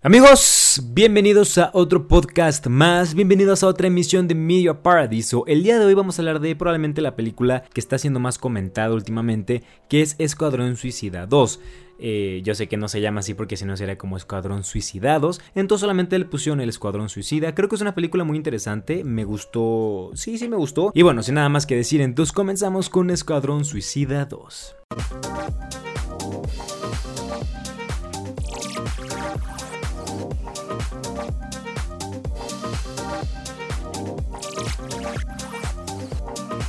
Amigos, bienvenidos a otro podcast más, bienvenidos a otra emisión de Media Paradiso. El día de hoy vamos a hablar de probablemente la película que está siendo más comentada últimamente, que es Escuadrón Suicida 2. Eh, yo sé que no se llama así porque si no sería como Escuadrón Suicidados. Entonces solamente le pusieron el Escuadrón Suicida. Creo que es una película muy interesante. Me gustó. Sí, sí, me gustó. Y bueno, sin nada más que decir, entonces comenzamos con Escuadrón Suicida 2.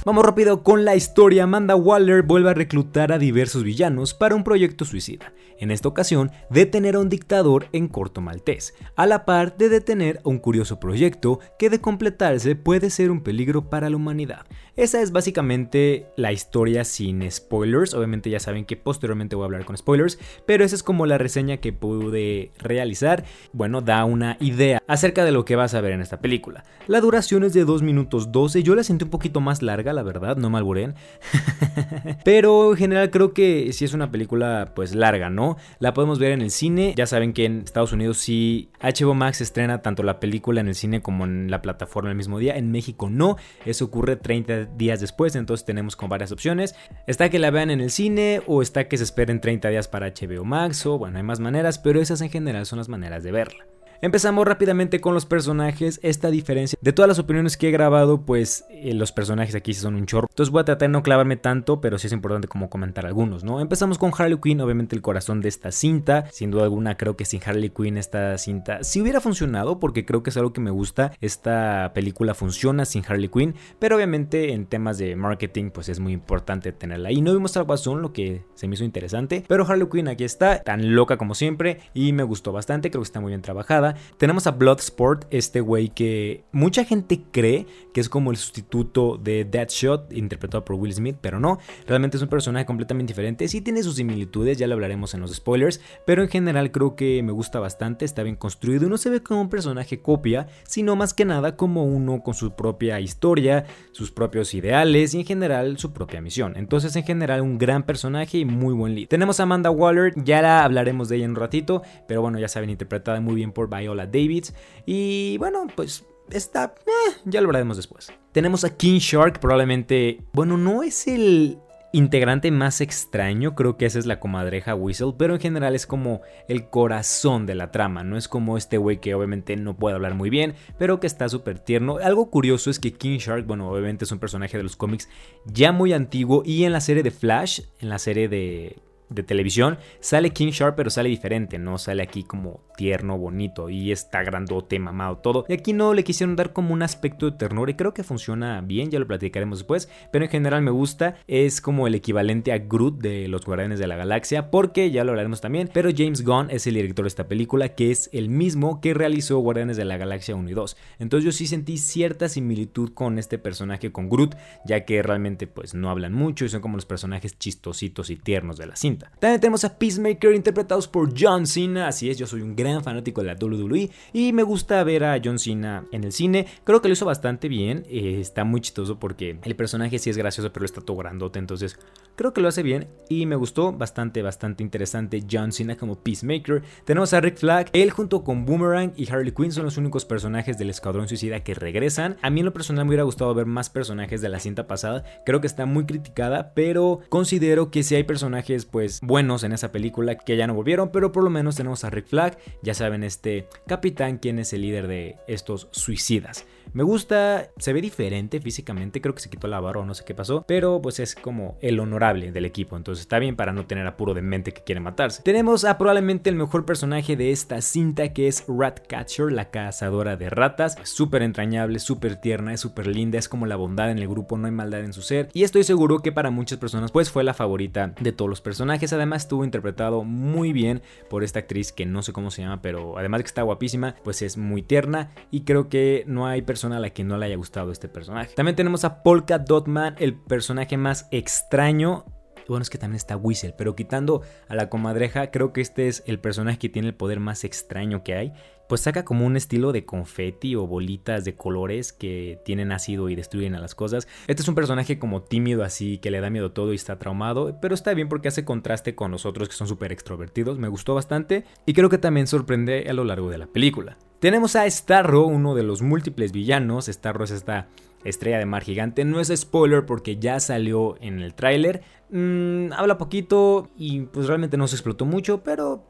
Vamos rápido con la historia. Amanda Waller vuelve a reclutar a diversos villanos para un proyecto suicida. En esta ocasión, detener a un dictador en corto maltés, a la par de detener a un curioso proyecto que de completarse puede ser un peligro para la humanidad. Esa es básicamente la historia sin spoilers. Obviamente ya saben que posteriormente voy a hablar con spoilers, pero esa es como la reseña que pude realizar. Bueno, da una idea acerca de lo que vas a ver en esta película. La duración es de 2 minutos 12. Yo la sentí un poquito más larga, la verdad, no me pero en general creo que sí es una película pues larga, ¿no? La podemos ver en el cine. Ya saben que en Estados Unidos sí HBO Max estrena tanto la película en el cine como en la plataforma el mismo día. En México no. Eso ocurre 30 días después, entonces tenemos con varias opciones. Está que la vean en el cine o está que se esperen 30 días para HBO Max o bueno, hay más maneras, pero esas en general son las maneras de verla. Empezamos rápidamente con los personajes. Esta diferencia de todas las opiniones que he grabado, pues eh, los personajes aquí son un chorro. Entonces voy a tratar de no clavarme tanto, pero sí es importante como comentar algunos, ¿no? Empezamos con Harley Quinn, obviamente el corazón de esta cinta. Sin duda alguna, creo que sin Harley Quinn esta cinta sí hubiera funcionado, porque creo que es algo que me gusta. Esta película funciona sin Harley Quinn, pero obviamente en temas de marketing, pues es muy importante tenerla. Y no vimos al Guasón, lo que se me hizo interesante, pero Harley Quinn aquí está, tan loca como siempre, y me gustó bastante, creo que está muy bien trabajada. Tenemos a Bloodsport, este güey que mucha gente cree que es como el sustituto de Deadshot, interpretado por Will Smith, pero no, realmente es un personaje completamente diferente. Sí tiene sus similitudes, ya lo hablaremos en los spoilers, pero en general creo que me gusta bastante, está bien construido y no se ve como un personaje copia, sino más que nada como uno con su propia historia, sus propios ideales y en general su propia misión. Entonces en general un gran personaje y muy buen lead. Tenemos a Amanda Waller, ya la hablaremos de ella en un ratito, pero bueno, ya saben, interpretada muy bien por Viola Davids. Y bueno, pues está... Eh, ya lo hablaremos después. Tenemos a King Shark, probablemente... Bueno, no es el integrante más extraño, creo que esa es la comadreja Whistle, pero en general es como el corazón de la trama, no es como este güey que obviamente no puede hablar muy bien, pero que está súper tierno. Algo curioso es que King Shark, bueno, obviamente es un personaje de los cómics ya muy antiguo y en la serie de Flash, en la serie de de televisión, sale King Sharp, pero sale diferente, no sale aquí como tierno, bonito y está grandote, mamado, todo. Y aquí no le quisieron dar como un aspecto de ternura y creo que funciona bien, ya lo platicaremos después, pero en general me gusta, es como el equivalente a Groot de los Guardianes de la Galaxia, porque ya lo hablaremos también, pero James Gunn es el director de esta película, que es el mismo que realizó Guardianes de la Galaxia 1 y 2. Entonces yo sí sentí cierta similitud con este personaje, con Groot, ya que realmente pues no hablan mucho y son como los personajes chistositos y tiernos de la cinta. También tenemos a Peacemaker interpretados por John Cena. Así es, yo soy un gran fanático de la WWE y me gusta ver a John Cena en el cine. Creo que lo hizo bastante bien. Eh, está muy chistoso porque el personaje sí es gracioso, pero está todo grandote. Entonces creo que lo hace bien y me gustó bastante, bastante interesante John Cena como Peacemaker. Tenemos a Rick Flag. Él junto con Boomerang y Harley Quinn son los únicos personajes del Escuadrón Suicida que regresan. A mí en lo personal me hubiera gustado ver más personajes de la cinta pasada. Creo que está muy criticada, pero considero que si hay personajes pues buenos en esa película que ya no volvieron, pero por lo menos tenemos a Rick Flag, ya saben, este capitán quien es el líder de estos suicidas. Me gusta, se ve diferente físicamente, creo que se quitó la barba o no sé qué pasó, pero pues es como el honorable del equipo, entonces está bien para no tener apuro de mente que quiere matarse. Tenemos a probablemente el mejor personaje de esta cinta que es Ratcatcher, la cazadora de ratas, súper entrañable, súper tierna, es súper linda, es como la bondad en el grupo, no hay maldad en su ser. Y estoy seguro que para muchas personas pues fue la favorita de todos los personajes, además estuvo interpretado muy bien por esta actriz que no sé cómo se llama, pero además de que está guapísima, pues es muy tierna. Y creo que no hay personas a la que no le haya gustado este personaje. También tenemos a Polka Dot Man, el personaje más extraño bueno, es que también está Whistle, pero quitando a la comadreja, creo que este es el personaje que tiene el poder más extraño que hay pues saca como un estilo de confeti o bolitas de colores que tienen ácido y destruyen a las cosas. Este es un personaje como tímido así, que le da miedo todo y está traumado, pero está bien porque hace contraste con los otros que son súper extrovertidos, me gustó bastante y creo que también sorprende a lo largo de la película. Tenemos a Starro, uno de los múltiples villanos, Starro es esta estrella de mar gigante, no es spoiler porque ya salió en el tráiler, mm, habla poquito y pues realmente no se explotó mucho, pero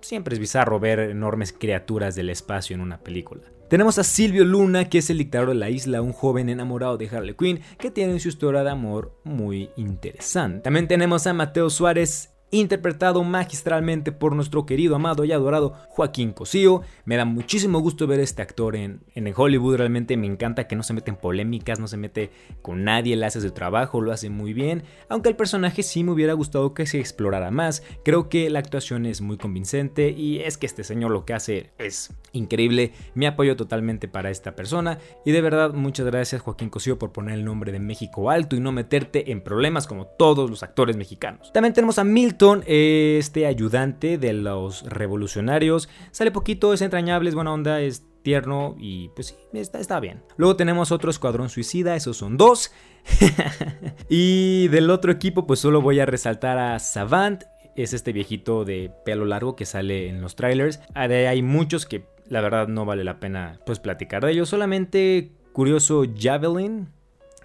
Siempre es bizarro ver enormes criaturas del espacio en una película. Tenemos a Silvio Luna, que es el dictador de la isla, un joven enamorado de Harley Quinn, que tiene su historia de amor muy interesante. También tenemos a Mateo Suárez, interpretado magistralmente por nuestro querido, amado y adorado Joaquín Cosío. Me da muchísimo gusto ver este actor en, en Hollywood, realmente me encanta que no se mete en polémicas, no se mete con nadie, le hace su trabajo, lo hace muy bien, aunque el personaje sí me hubiera gustado que se explorara más, creo que la actuación es muy convincente y es que este señor lo que hace es increíble, me apoyo totalmente para esta persona y de verdad muchas gracias Joaquín Cosío por poner el nombre de México alto y no meterte en problemas como todos los actores mexicanos. También tenemos a Milton este ayudante de los revolucionarios, sale poquito, es entrañable, es buena onda, es tierno y pues sí, está, está bien. Luego tenemos otro escuadrón suicida, esos son dos. y del otro equipo pues solo voy a resaltar a Savant, es este viejito de pelo largo que sale en los trailers. Hay muchos que la verdad no vale la pena pues platicar de ellos, solamente curioso Javelin,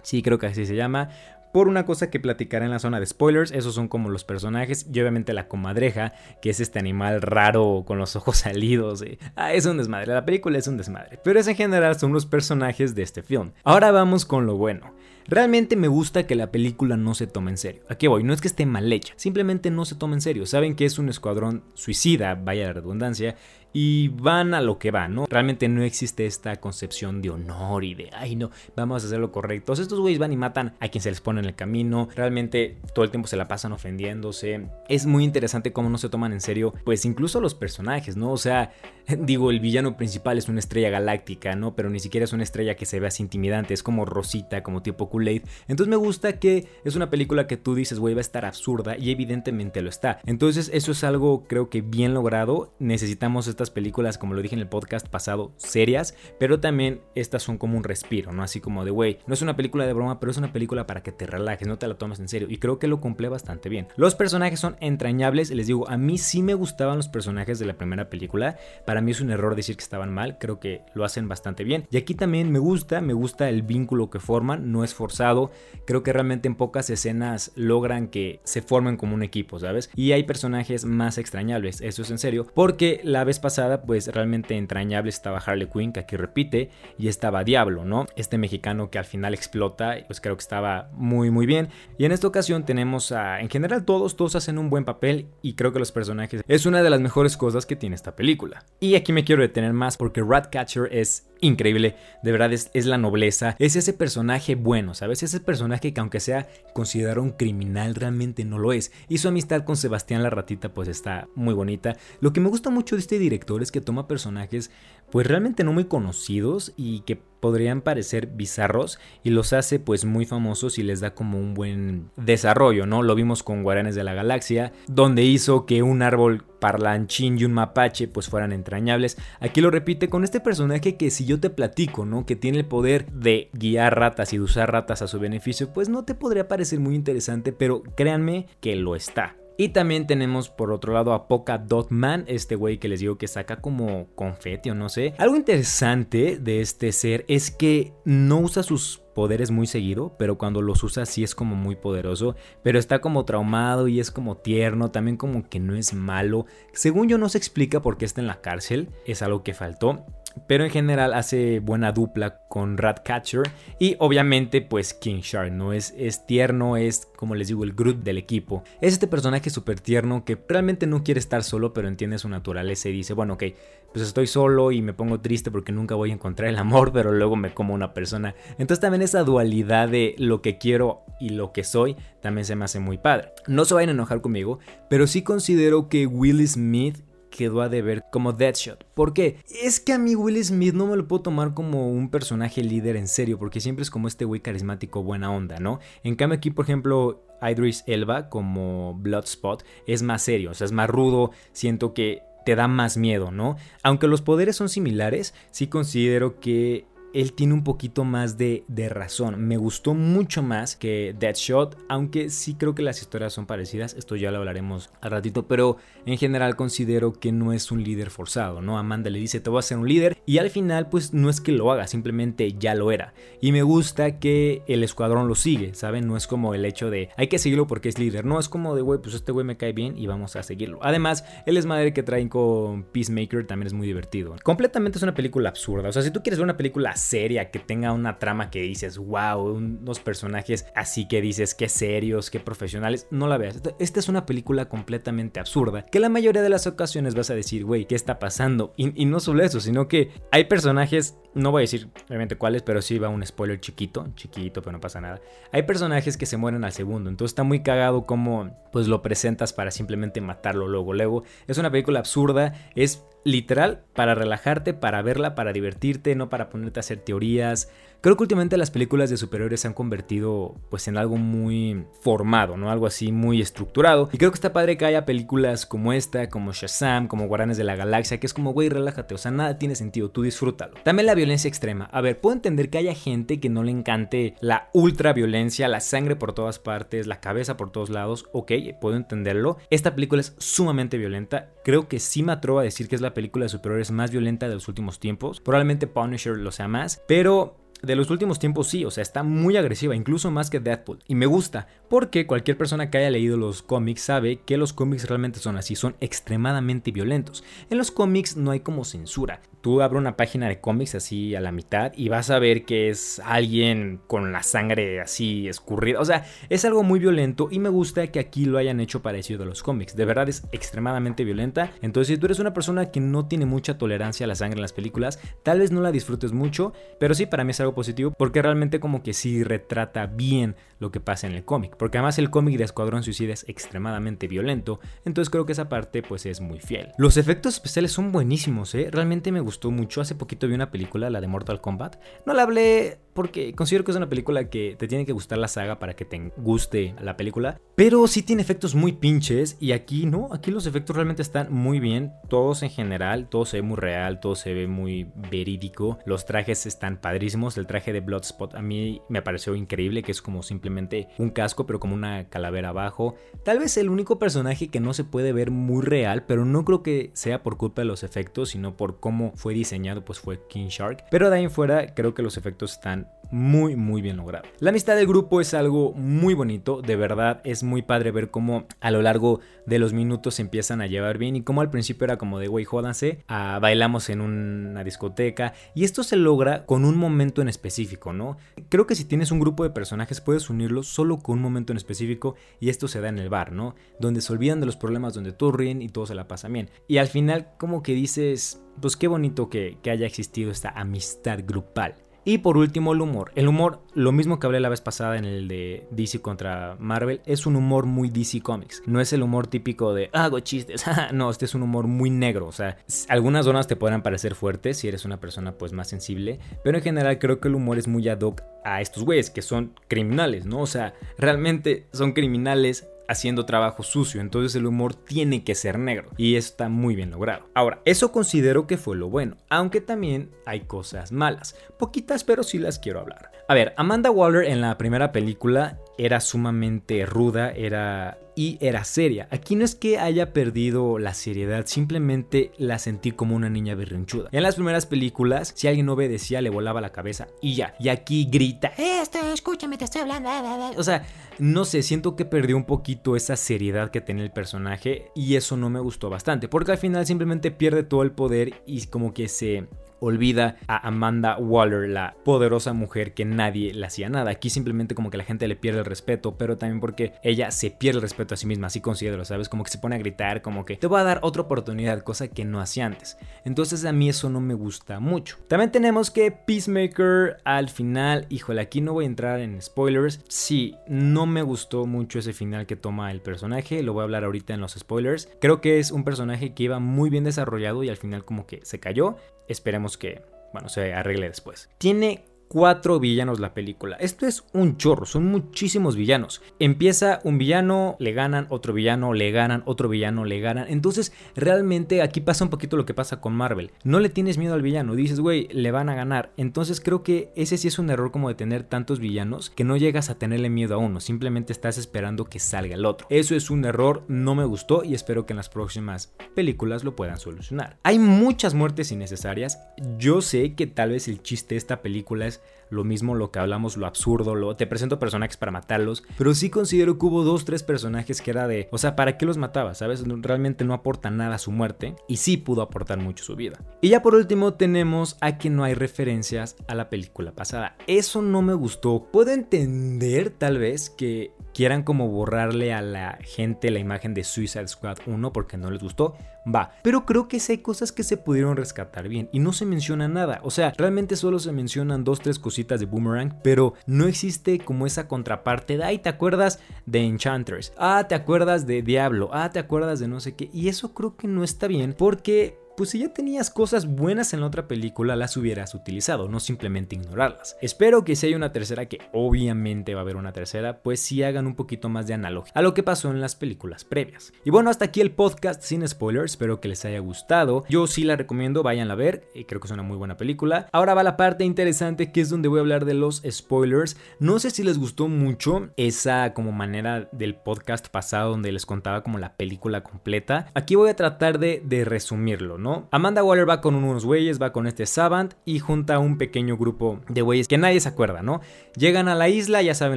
sí creo que así se llama, por una cosa que platicaré en la zona de spoilers. Esos son como los personajes y obviamente la comadreja, que es este animal raro con los ojos salidos. Ah, es un desmadre, la película es un desmadre. Pero es en general son los personajes de este film. Ahora vamos con lo bueno. Realmente me gusta que la película no se tome en serio. Aquí voy, no es que esté mal hecha, simplemente no se tome en serio. Saben que es un escuadrón suicida, vaya la redundancia, y van a lo que van, ¿no? Realmente no existe esta concepción de honor y de, ay no, vamos a hacer lo correcto. Estos güeyes van y matan a quien se les pone en el camino, realmente todo el tiempo se la pasan ofendiéndose. Es muy interesante cómo no se toman en serio, pues incluso los personajes, ¿no? O sea, digo, el villano principal es una estrella galáctica, ¿no? Pero ni siquiera es una estrella que se vea así intimidante, es como Rosita, como tipo Kool-Aid. Entonces me gusta que es una película que tú dices, güey, va a estar absurda y evidentemente lo está. Entonces eso es algo creo que bien logrado. Necesitamos esta películas, como lo dije en el podcast pasado, serias, pero también estas son como un respiro, ¿no? Así como de, güey, no es una película de broma, pero es una película para que te relajes, no te la tomes en serio. Y creo que lo cumple bastante bien. Los personajes son entrañables, les digo, a mí sí me gustaban los personajes de la primera película. Para mí es un error decir que estaban mal, creo que lo hacen bastante bien. Y aquí también me gusta, me gusta el vínculo que forman, no es forzado. Creo que realmente en pocas escenas logran que se formen como un equipo, ¿sabes? Y hay personajes más extrañables, eso es en serio, porque la vez pasada pues realmente entrañable estaba Harley Quinn, que aquí repite, y estaba Diablo, ¿no? Este mexicano que al final explota, pues creo que estaba muy, muy bien. Y en esta ocasión tenemos a, en general todos, todos hacen un buen papel y creo que los personajes es una de las mejores cosas que tiene esta película. Y aquí me quiero detener más porque Ratcatcher es increíble, de verdad es, es, la nobleza, es ese personaje bueno, ¿sabes? Ese personaje que aunque sea considerado un criminal, realmente no lo es. Y su amistad con Sebastián la ratita pues está muy bonita. Lo que me gusta mucho de este director que toma personajes pues realmente no muy conocidos y que podrían parecer bizarros y los hace pues muy famosos y les da como un buen desarrollo, ¿no? Lo vimos con Guardianes de la Galaxia, donde hizo que un árbol parlanchín y un mapache pues fueran entrañables. Aquí lo repite con este personaje que si yo te platico, ¿no? Que tiene el poder de guiar ratas y de usar ratas a su beneficio, pues no te podría parecer muy interesante, pero créanme que lo está. Y también tenemos por otro lado a Polka Dot Man, este güey que les digo que saca como confeti o no sé. Algo interesante de este ser es que no usa sus poderes muy seguido, pero cuando los usa sí es como muy poderoso, pero está como traumado y es como tierno, también como que no es malo. Según yo no se explica por qué está en la cárcel, es algo que faltó pero en general hace buena dupla con Ratcatcher y obviamente pues King Shark, ¿no? Es, es tierno, es como les digo el Groot del equipo. Es este personaje súper tierno que realmente no quiere estar solo pero entiende su naturaleza y dice, bueno, ok, pues estoy solo y me pongo triste porque nunca voy a encontrar el amor, pero luego me como una persona. Entonces también esa dualidad de lo que quiero y lo que soy también se me hace muy padre. No se vayan a enojar conmigo, pero sí considero que Will Smith quedó a deber como Deadshot. ¿Por qué? Es que a mí Will Smith no me lo puedo tomar como un personaje líder en serio, porque siempre es como este güey carismático buena onda, ¿no? En cambio aquí, por ejemplo, Idris Elba como Bloodspot es más serio, o sea, es más rudo, siento que te da más miedo, ¿no? Aunque los poderes son similares, sí considero que él tiene un poquito más de, razón. Me gustó mucho más que Deadshot, aunque sí creo que las historias son parecidas. Esto ya lo hablaremos al ratito, pero en general considero que no es un líder forzado, ¿no? Amanda le dice, te voy a ser un líder, y al final, pues no es que lo haga, simplemente ya lo era. Y me gusta que el escuadrón lo sigue, ¿saben? No es como el hecho de, hay que seguirlo porque es líder, no, es como de, güey, pues este güey me cae bien y vamos a seguirlo. Además, el desmadre que traen con Peacemaker también es muy divertido. Completamente es una película absurda, o sea, si tú quieres ver una película seria, que tenga una trama que dices, wow, unos personajes así que dices, qué serios, qué profesionales, no la veas. Esta es una película completamente absurda, que la mayoría de las ocasiones vas a decir, güey, ¿qué está pasando? Y, no solo eso, sino que hay personajes, no voy a decir realmente cuáles, pero sí va un spoiler chiquito, chiquito, pero no pasa nada. Hay personajes que se mueren al segundo, entonces está muy cagado como pues lo presentas para simplemente matarlo luego, luego. Es una película absurda, es literal para relajarte, para verla, para divertirte, no para ponerte a hacer teorías. Creo que últimamente las películas de superhéroes se han convertido pues en algo muy formado, ¿no? Algo así muy estructurado. Y creo que está padre que haya películas como esta, como Shazam, como Guardianes de la Galaxia, que es como, güey, relájate, o sea, nada tiene sentido, tú disfrútalo. También la violencia extrema. A ver, puedo entender que haya gente que no le encante la ultra violencia, la sangre por todas partes, la cabeza por todos lados, ok, puedo entenderlo. Esta película es sumamente violenta. Creo que sí me atrevo a decir que es la película de superhéroes más violenta de los últimos tiempos. Probablemente Punisher lo sea más, pero de los últimos tiempos sí, o sea, está muy agresiva, incluso más que Deadpool. Y me gusta, porque cualquier persona que haya leído los cómics sabe que los cómics realmente son así, son extremadamente violentos. En los cómics no hay como censura. Tú abres una página de cómics así a la mitad y vas a ver que es alguien con la sangre así escurrida. O sea, es algo muy violento y me gusta que aquí lo hayan hecho parecido a los cómics. De verdad es extremadamente violenta. Entonces, si tú eres una persona que no tiene mucha tolerancia a la sangre en las películas, tal vez no la disfrutes mucho, pero sí para mí es algo positivo porque realmente como que sí retrata bien lo que pasa en el cómic. Porque además el cómic de Escuadrón Suicida es extremadamente violento, entonces creo que esa parte pues es muy fiel. Los efectos especiales son buenísimos, ¿eh? Realmente me gustó mucho. Hace poquito vi una película, la de Mortal Kombat. No la hablé porque considero que es una película que te tiene que gustar la saga para que te guste la película, pero sí tiene efectos muy pinches y aquí no, aquí los efectos realmente están muy bien, todos en general, todo se ve muy real, todo se ve muy verídico, los trajes están padrísimos, el traje de Bloodspot a mí me pareció increíble, que es como simplemente un casco pero como una calavera abajo, tal vez el único personaje que no se puede ver muy real, pero no creo que sea por culpa de los efectos, sino por cómo fue diseñado, pues fue King Shark, pero de ahí en fuera creo que los efectos están muy muy bien logrado. La amistad del grupo es algo muy bonito, de verdad es muy padre ver cómo a lo largo de los minutos se empiezan a llevar bien y como al principio era como de güey jódanse, a, bailamos en una discoteca y esto se logra con un momento en específico, ¿no? Creo que si tienes un grupo de personajes puedes unirlos solo con un momento en específico y esto se da en el bar, ¿no? Donde se olvidan de los problemas, donde todos ríen y todo se la pasa bien. Y al final como que dices, pues qué bonito que haya existido esta amistad grupal. Y por último, el humor. El humor, lo mismo que hablé la vez pasada en el de DC contra Marvel, es un humor muy DC Comics. No es el humor típico de hago chistes. no, este es un humor muy negro. O sea, algunas zonas te podrán parecer fuertes si eres una persona pues más sensible. Pero en general creo que el humor es muy ad hoc a estos güeyes que son criminales, ¿no? O sea, realmente son criminales haciendo trabajo sucio, entonces el humor tiene que ser negro y está muy bien logrado. Ahora, eso considero que fue lo bueno, aunque también hay cosas malas, poquitas pero sí las quiero hablar. A ver, Amanda Waller en la primera película era sumamente ruda, era y era seria. Aquí no es que haya perdido la seriedad, simplemente la sentí como una niña berrinchuda. En las primeras películas, si alguien no obedecía, le volaba la cabeza y ya. Y aquí grita, esto, escúchame, te estoy hablando. O sea, no sé, siento que perdió un poquito esa seriedad que tenía el personaje y eso no me gustó bastante, porque al final simplemente pierde todo el poder y como que se olvida a Amanda Waller, la poderosa mujer que nadie le hacía nada. Aquí simplemente como que la gente le pierde el respeto, pero también porque ella se pierde el respeto a sí misma, así considero, ¿sabes? Como que se pone a gritar, como que te voy a dar otra oportunidad, cosa que no hacía antes. Entonces a mí eso no me gusta mucho. También tenemos que Peacemaker al final, híjole, aquí no voy a entrar en spoilers. Sí, no me gustó mucho ese final que toma el personaje, lo voy a hablar ahorita en los spoilers. Creo que es un personaje que iba muy bien desarrollado y al final como que se cayó. Esperemos que, bueno, se arregle después. Tiene cuatro villanos la película. Esto es un chorro, son muchísimos villanos. Empieza un villano, le ganan, otro villano, le ganan, otro villano, le ganan. Entonces, realmente aquí pasa un poquito lo que pasa con Marvel. No le tienes miedo al villano, dices, güey, le van a ganar. Entonces creo que ese sí es un error como de tener tantos villanos que no llegas a tenerle miedo a uno, simplemente estás esperando que salga el otro. Eso es un error, no me gustó y espero que en las próximas películas lo puedan solucionar. Hay muchas muertes innecesarias. Yo sé que tal vez el chiste de esta película es lo mismo lo que hablamos, lo absurdo, lo te presento personajes para matarlos, pero sí considero que hubo dos, tres personajes que era de, o sea, ¿para qué los mataba? ¿Sabes? Realmente no aporta nada a su muerte y sí pudo aportar mucho su vida. Y ya por último tenemos a que no hay referencias a la película pasada. Eso no me gustó. Puedo entender tal vez que quieran como borrarle a la gente la imagen de Suicide Squad 1 porque no les gustó, va. Pero creo que sí hay cosas que se pudieron rescatar bien y no se menciona nada. O sea, realmente solo se mencionan dos, tres cositas de Boomerang, pero no existe como esa contraparte de, ay, ¿te acuerdas de Enchanters? Ah, ¿te acuerdas de Diablo? Ah, ¿te acuerdas de no sé qué? Y eso creo que no está bien porque pues si ya tenías cosas buenas en la otra película, las hubieras utilizado, no simplemente ignorarlas. Espero que si hay una tercera, que obviamente va a haber una tercera, pues sí hagan un poquito más de analogía a lo que pasó en las películas previas. Y bueno, hasta aquí el podcast sin spoilers, espero que les haya gustado. Yo sí la recomiendo, vayan a ver, eh, creo que es una muy buena película. Ahora va la parte interesante que es donde voy a hablar de los spoilers. No sé si les gustó mucho esa como manera del podcast pasado donde les contaba como la película completa. Aquí voy a tratar de, de resumirlo, Amanda Waller va con unos güeyes, va con este Savant y junta un pequeño grupo de güeyes que nadie se acuerda, ¿no? Llegan a la isla, ya saben,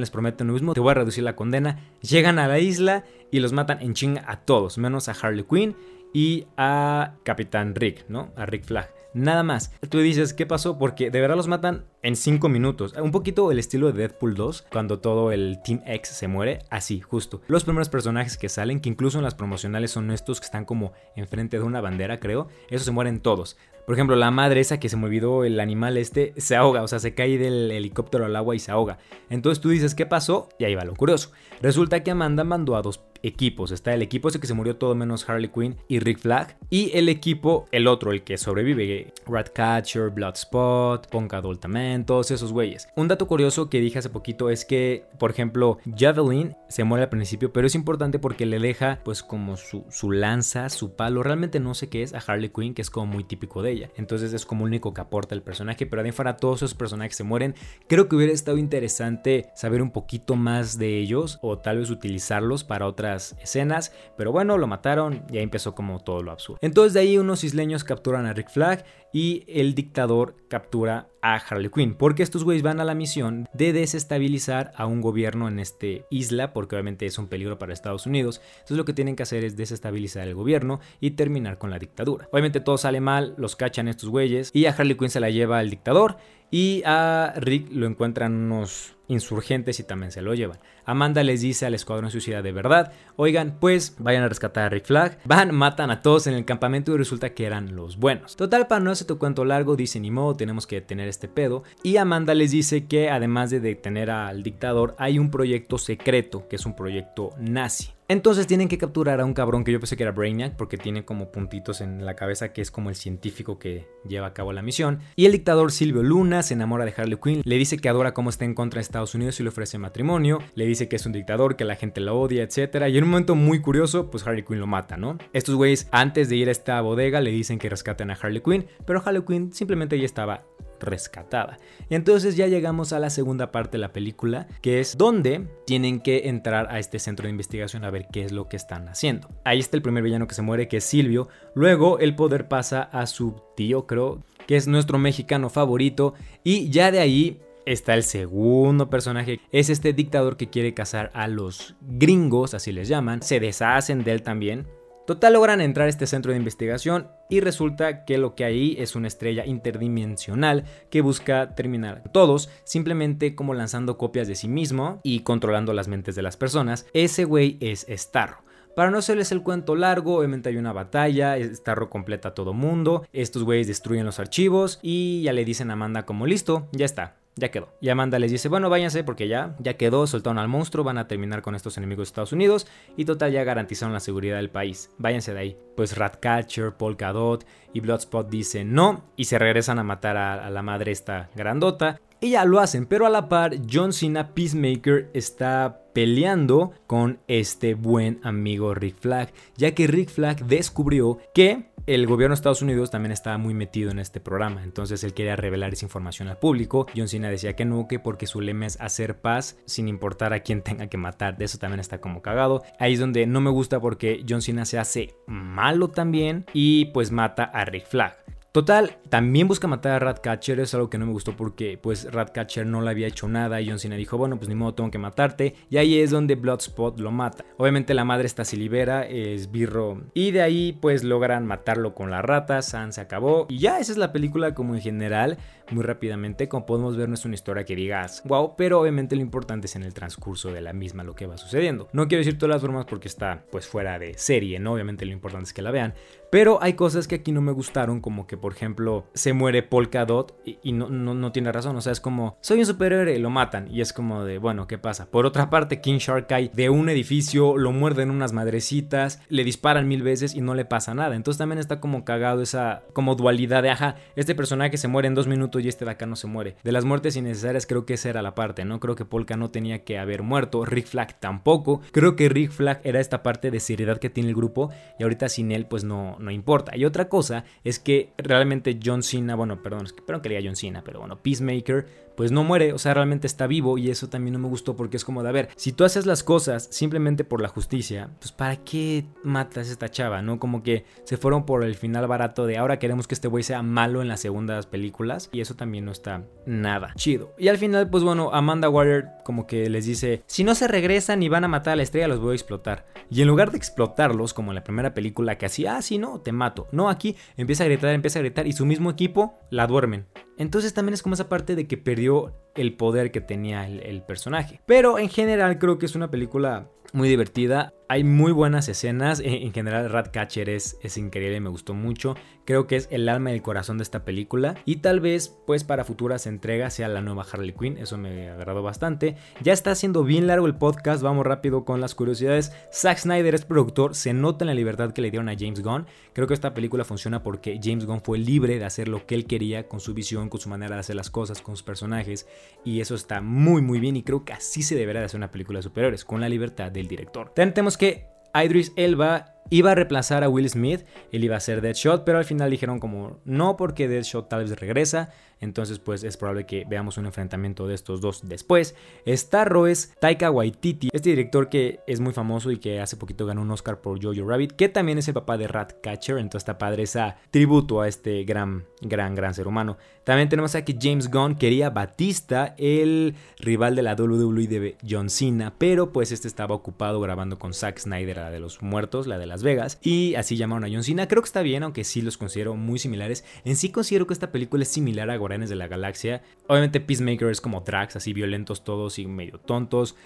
les prometen lo mismo, te voy a reducir la condena. Llegan a la isla y los matan en chinga a todos, menos a Harley Quinn y a Capitán Rick, ¿no? A Rick Flag. Nada más. Tú dices, ¿qué pasó? Porque de verdad los matan en 5 minutos. Un poquito el estilo de Deadpool 2, cuando todo el Team X se muere. Así, justo. Los primeros personajes que salen, que incluso en las promocionales son estos que están como enfrente de una bandera, creo. Esos se mueren todos. Por ejemplo, la madre esa que se me olvidó, el animal este, se ahoga, o sea, se cae del helicóptero al agua y se ahoga. Entonces tú dices, ¿qué pasó? Y ahí va lo curioso. Resulta que Amanda mandó a dos equipos. Está el equipo ese que se murió todo menos Harley Quinn y Rick Flag. Y el equipo, el otro, el que sobrevive. Ratcatcher, Bloodspot, Ponka Adultamente, todos esos güeyes. Un dato curioso que dije hace poquito es que, por ejemplo, Javelin se muere al principio, pero es importante porque le deja pues como su, su lanza, su palo. Realmente no sé qué es a Harley Quinn, que es como muy típico de ella. Entonces es como único que aporta el personaje, pero de fuera todos esos personajes se mueren. Creo que hubiera estado interesante saber un poquito más de ellos o tal vez utilizarlos para otras escenas, pero bueno, lo mataron y ahí empezó como todo lo absurdo. Entonces de ahí unos isleños capturan a Rick Flag y el dictador captura a Harley Quinn, porque estos güeyes van a la misión de desestabilizar a un gobierno en este isla, porque obviamente es un peligro para Estados Unidos. Entonces lo que tienen que hacer es desestabilizar el gobierno y terminar con la dictadura. Obviamente todo sale mal, los cachan estos güeyes y a Harley Quinn se la lleva al dictador y a Rick lo encuentran unos insurgentes y también se lo llevan. Amanda les dice al escuadrón suicida de verdad, oigan, pues vayan a rescatar a Rick Flag. Van, matan a todos en el campamento y resulta que eran los buenos. Total, para no hacer tu cuento largo, dice ni modo, tenemos que detener este pedo. Y Amanda les dice que además de detener al dictador, hay un proyecto secreto, que es un proyecto nazi. Entonces tienen que capturar a un cabrón que yo pensé que era Brainiac porque tiene como puntitos en la cabeza que es como el científico que lleva a cabo la misión. Y el dictador Silvio Luna se enamora de Harley Quinn, le dice que adora cómo está en contra de Estados Unidos y le ofrece matrimonio, le dice que es un dictador, que la gente lo odia, etc. Y en un momento muy curioso, pues Harley Quinn lo mata, ¿no? Estos güeyes antes de ir a esta bodega le dicen que rescaten a Harley Quinn, pero Harley Quinn simplemente ya estaba rescatada. Entonces ya llegamos a la segunda parte de la película, que es donde tienen que entrar a este centro de investigación a ver qué es lo que están haciendo. Ahí está el primer villano que se muere, que es Silvio. Luego el poder pasa a su tío, creo, que es nuestro mexicano favorito. Y ya de ahí está el segundo personaje. Es este dictador que quiere cazar a los gringos, así les llaman. Se deshacen de él también. Total logran entrar a este centro de investigación y resulta que lo que hay es una estrella interdimensional que busca terminar todos simplemente como lanzando copias de sí mismo y controlando las mentes de las personas. Ese güey es Starro. Para no hacerles el cuento largo, obviamente hay una batalla, Starro completa a todo mundo, estos güeyes destruyen los archivos y ya le dicen a Amanda como listo, ya está, ya quedó. Y Amanda les dice, bueno, váyanse porque ya, ya quedó, soltaron al monstruo, van a terminar con estos enemigos de Estados Unidos y total ya garantizaron la seguridad del país. Váyanse de ahí. Pues Ratcatcher, Polkadot y Bloodspot dicen no y se regresan a matar a, a la madre esta grandota. Y ya lo hacen, pero a la par John Cena Peacemaker está peleando con este buen amigo Rick Flag, ya que Rick Flag descubrió que el gobierno de Estados Unidos también estaba muy metido en este programa, entonces él quería revelar esa información al público. John Cena decía que no, que porque su lema es hacer paz sin importar a quién tenga que matar, de eso también está como cagado. Ahí es donde no me gusta porque John Cena se hace malo también y pues mata a Rick Flag. Total, también busca matar a Ratcatcher, es algo que no me gustó porque pues Ratcatcher no le había hecho nada y John Cena dijo, bueno, pues ni modo, tengo que matarte. Y ahí es donde Bloodspot lo mata. Obviamente la madre está se libera, es birro. Y de ahí pues logran matarlo con la rata, San se acabó. Y ya esa es la película como en general, muy rápidamente. Como podemos ver no es una historia que digas, wow, pero obviamente lo importante es en el transcurso de la misma lo que va sucediendo. No quiero decir todas las bromas porque está pues fuera de serie, ¿no? Obviamente lo importante es que la vean. Pero hay cosas que aquí no me gustaron, como que por ejemplo se muere Polkadot y, y no, no, no, tiene razón, o sea, es como, soy un superhéroe lo matan, y es como de, bueno, ¿qué pasa? Por otra parte, King Shark cae de un edificio, lo muerden unas madrecitas, le disparan mil veces y no le pasa nada, entonces también está como cagado esa como dualidad de, ajá, este personaje se muere en dos minutos y este de acá no se muere. De las muertes innecesarias creo que esa era la parte, ¿no? Creo que Polka no tenía que haber muerto, Rick Flag tampoco, creo que Rick Flag era esta parte de seriedad que tiene el grupo y ahorita sin él pues no, no importa. Y otra cosa es que realmente John Cena, bueno, perdón, espero que diga John Cena, pero bueno, Peacemaker pues no muere, o sea, realmente está vivo y eso también no me gustó porque es como de, a ver, si tú haces las cosas simplemente por la justicia, pues ¿para qué matas a esta chava? ¿No? Como que se fueron por el final barato de ahora queremos que este güey sea malo en las segundas películas y eso también no está nada chido. Y al final, pues bueno, Amanda Waller como que les dice, si no se regresan y van a matar a la estrella, los voy a explotar. Y en lugar de explotarlos, como en la primera película que hacía, ah, sí, no, te mato. No, aquí empieza a gritar, empieza a gritar y su mismo equipo la duermen. Entonces también es como esa parte de que perdió el poder que tenía el, el, personaje. Pero en general creo que es una película muy divertida. Hay muy buenas escenas. En general, Ratcatcher es, es increíble, me gustó mucho. Creo que es el alma y el corazón de esta película. Y tal vez, pues, para futuras entregas sea la nueva Harley Quinn. Eso me agradó bastante. Ya está haciendo bien largo el podcast. Vamos rápido con las curiosidades. Zack Snyder es productor. Se nota en la libertad que le dieron a James Gunn. Creo que esta película funciona porque James Gunn fue libre de hacer lo que él quería con su visión, con su manera de hacer las cosas, con sus personajes. Y eso está muy, muy bien. Y creo que así se deberá de hacer una película de superhéroes, con la libertad del director. Tenemos que Idris Elba iba a reemplazar a Will Smith, él iba a ser Deadshot, pero al final dijeron como no porque Deadshot tal vez regresa, entonces pues es probable que veamos un enfrentamiento de estos dos después. Starro es Taika Waititi, este director que es muy famoso y que hace poquito ganó un Oscar por Jojo Rabbit, que también es el papá de Ratcatcher, entonces está padre esa tributo a este gran, gran, gran ser humano. También tenemos aquí James Gunn quería Batista, el rival de la WWE de John Cena, pero pues este estaba ocupado grabando con Zack Snyder, la de los muertos, la de Las Vegas, y así llamaron a John Cena. Creo que está bien, aunque sí los considero muy similares. En sí considero que esta película es similar a Guardianes de la Galaxia. Obviamente Peacemaker es como Drax, así violentos todos y medio tontos.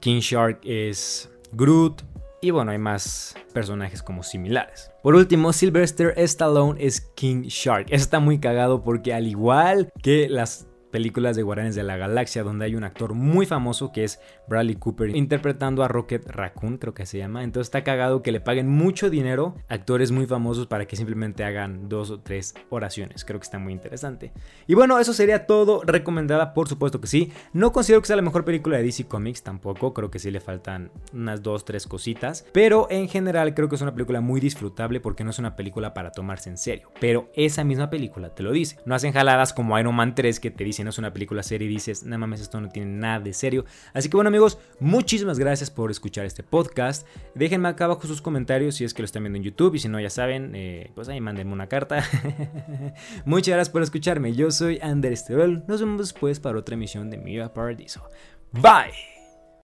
King Shark es Groot. Y bueno, hay más personajes como similares. Por último, Sylvester Stallone es King Shark. Está muy cagado porque al igual que las películas de Guardianes de la Galaxia, donde hay un actor muy famoso que es Bradley Cooper interpretando a Rocket Raccoon, creo que se llama. Entonces está cagado que le paguen mucho dinero a actores muy famosos para que simplemente hagan dos o tres oraciones. Creo que está muy interesante. Y bueno, eso sería todo. Recomendada, por supuesto que sí. No considero que sea la mejor película de DC Comics tampoco. Creo que sí le faltan unas dos, tres cositas. Pero en general creo que es una película muy disfrutable porque no es una película para tomarse en serio. Pero esa misma película te lo dice. No hacen jaladas como Iron Man 3 que te dicen no es una película seria y dices, nada mames, esto no tiene nada de serio. Así que bueno amigos, muchísimas gracias por escuchar este podcast. Déjenme acá abajo sus comentarios si es que lo están viendo en YouTube y si no ya saben, eh, pues ahí mándenme una carta. Muchas gracias por escucharme. Yo soy Ander Esterol. Nos vemos después para otra emisión de Mira Paradiso. Bye.